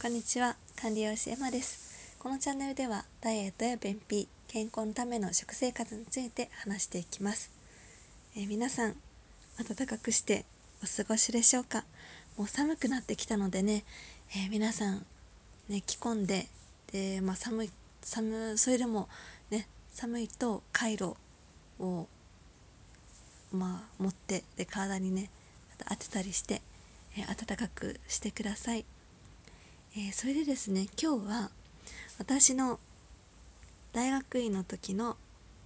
こんにちは管理栄養士エマです。このチャンネルではダイエットや便秘健康のための食生活について話していきます、えー、皆さん暖かくしてお過ごしでしょうか？もう寒くなってきたのでね、えー、皆さんね着込んでで、まあ、寒い寒それでもね寒いとカイロをまあ持ってで体にね当てたりして、えー、暖かくしてください、えー、それでですね今日は私の大学院の時の、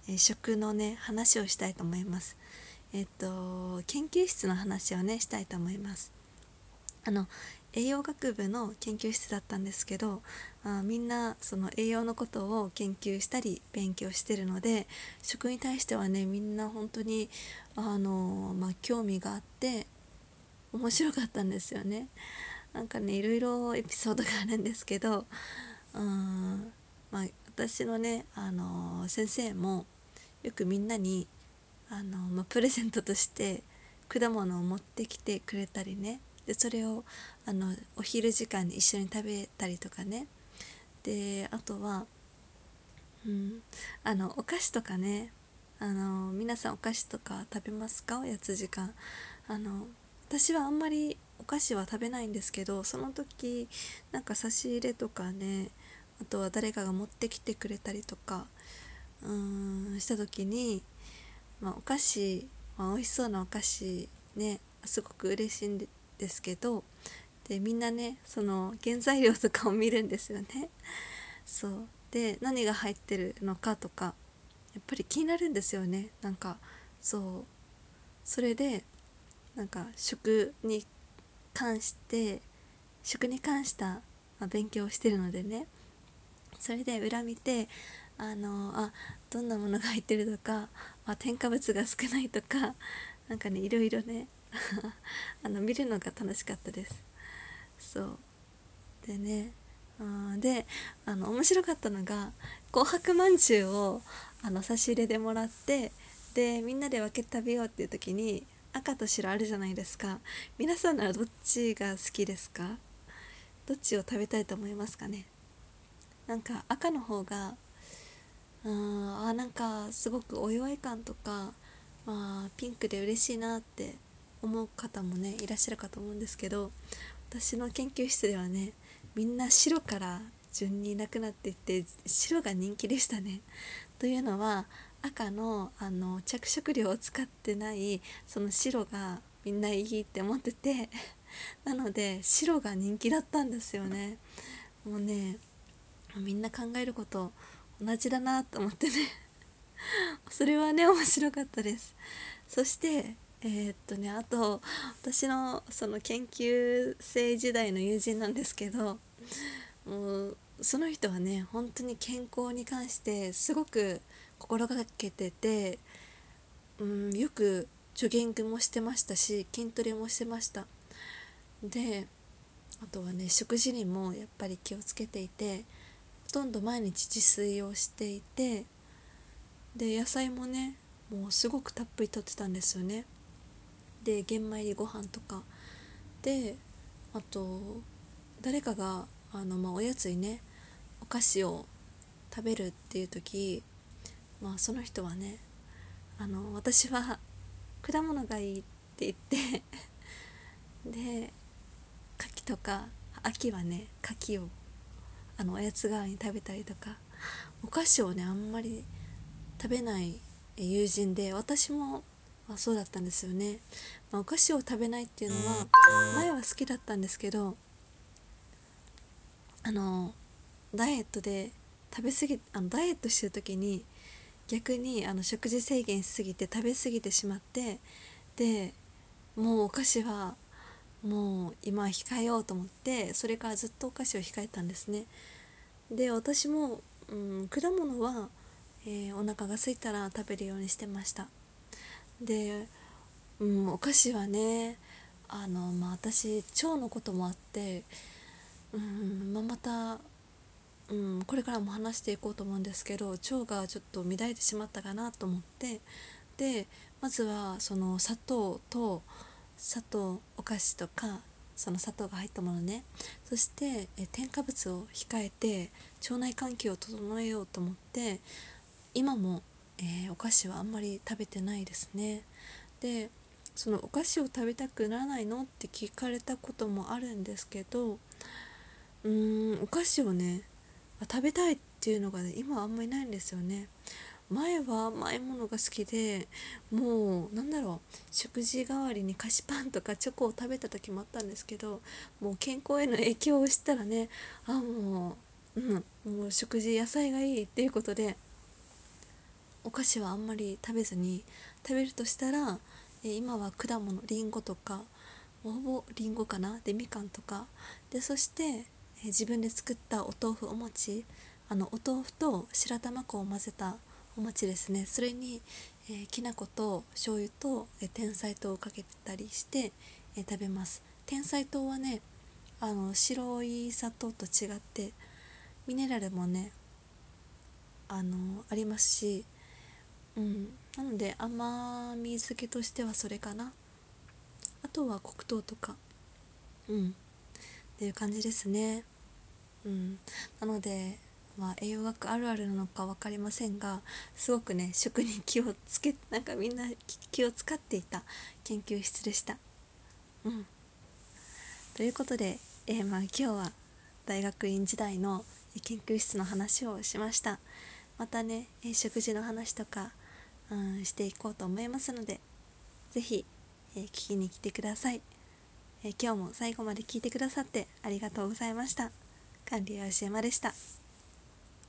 えー、食のね話をしたいと思いますえっと研究室の話をねしたいと思いますあの栄養学部の研究室だったんですけどあみんなその栄養のことを研究したり勉強してるので食に対してはねみんな本当にあの、まあ、興味があって面白かったんですよね。なんかねいろいろエピソードがあるんですけどうんまあ私のねあの先生もよくみんなにあの、まあ、プレゼントとして果物を持ってきてくれたりねでそれをあのお昼時間に一緒に食べたりとかねであとは、うん、あのお菓子とかねあの皆さんお菓子とか食べますか？おやつ時間。あの私はあんまりお菓子は食べないんですけどその時なんか差し入れとかねあとは誰かが持ってきてくれたりとかうーんした時に、まあ、お菓子、まあ、美味しそうなお菓子ねすごく嬉しいんですけどでみんなねその原材料とかを見るんですよね。そう。で何が入ってるのかとかやっぱり気になるんですよね。なんかそう。それでなんか食に関して食に関した、ま勉強をしてるのでね。それで裏見てあのあどんなものが入ってるとか、まあ、添加物が少ないとかなんかねいろいろね あの見るのが楽しかったです。そう。でねあであの面白かったのが紅白まんじゅうをあの差し入れでもらってでみんなで分けて食べようっていう時に赤と白あるじゃないですか。皆さんならどっちが好きですか？どっちを食べたいと思いますかね？なんか赤の方がああなんかすごくお祝い感とか、まあ、ピンクで嬉しいなって思う方もねいらっしゃるかと思うんですけど私の研究室ではねみんな白から順になくなっていって白が人気でしたね。というのは赤のあの着色料を使ってないその白がみんないいって思ってて なので白が人気だったんですよね。もうねみんな考えること同じだなと思ってね それはね面白かったですそしてえー、っとねあと私のその研究生時代の友人なんですけどもうその人はね本当に健康に関してすごく心がけてて、うん、よくジョギングもしてましたし筋トレもしてました。であとはね食事にもやっぱり気をつけていてほとんど毎日自炊をしていてで野菜もねもうすごくたっぷりとってたんですよね。で玄米ご飯とか。であと誰かがあの、まあ、おやつにねお菓子を食べるっていう時、まあ、その人はねあの私は果物がいいって言ってで柿とか秋はね柿をあのおやつ代わりに食べたりとかお菓子をねあんまり食べない友人で私もあそうだったんですよね、まあ、お菓子を食べないっていうのは前は好きだったんですけどあのダイエットで食べ過ぎあのダイエットしてる時に逆にあの食事制限しすぎて食べ過ぎてしまってでもうお菓子はもう今控えようと思ってそれからずっとお菓子を控えたんですね。で私も、うん、果物は、えー、お腹が空いたら食べるようにしてました。で、うん、お菓子はねあの、まあ、私腸のこともあって、うんまあ、また、うん、これからも話していこうと思うんですけど腸がちょっと乱れてしまったかなと思ってでまずはその砂糖と砂糖お菓子とかその砂糖が入ったものね。そしてえ添加物を控えて腸内環境を整えようと思って今も、えー、お菓子はあんまり食べてないですね。でそのお菓子を食べたくならないのって聞かれたこともあるんですけどうーんお菓子をね食べたいっていうのがね今はあんまりないんですよね。前は甘いものが好きでもうなんだろう食事代わりに菓子パンとかチョコを食べた時もあったんですけどもう健康への影響を知ったらねあもう、うん、もう食事野菜がいいっていうことでお菓子はあんまり食べずに食べるとしたら、え今は果物りんごとかほぼりんごかなでみかんとか。でそして、自分で作ったお豆腐お餅あのお豆腐と白玉粉を混ぜたお餅ですね。それに、えー、きな粉と醤油と、えー、天才糖をかけてたりして、えー、食べます。天才糖はねあの白い砂糖と違ってミネラルもねあのありますしうん。なので甘み付けとしてはそれかな。あとは黒糖とか。うん。っていう感じですね。うんなのでまあ、栄養学あるあるなのか分かりませんがすごくね食に気をつけ なんかみんな気を使っていた研究室でした。うん、ということで、えー、まあ、今日は大学院時代の研究室の話をしました。またね、食事の話とか、うん、していこうと思いますので是非、えー、聞きに来てください、え今日も最後まで聞いてくださってありがとうございました。管理は吉山でした。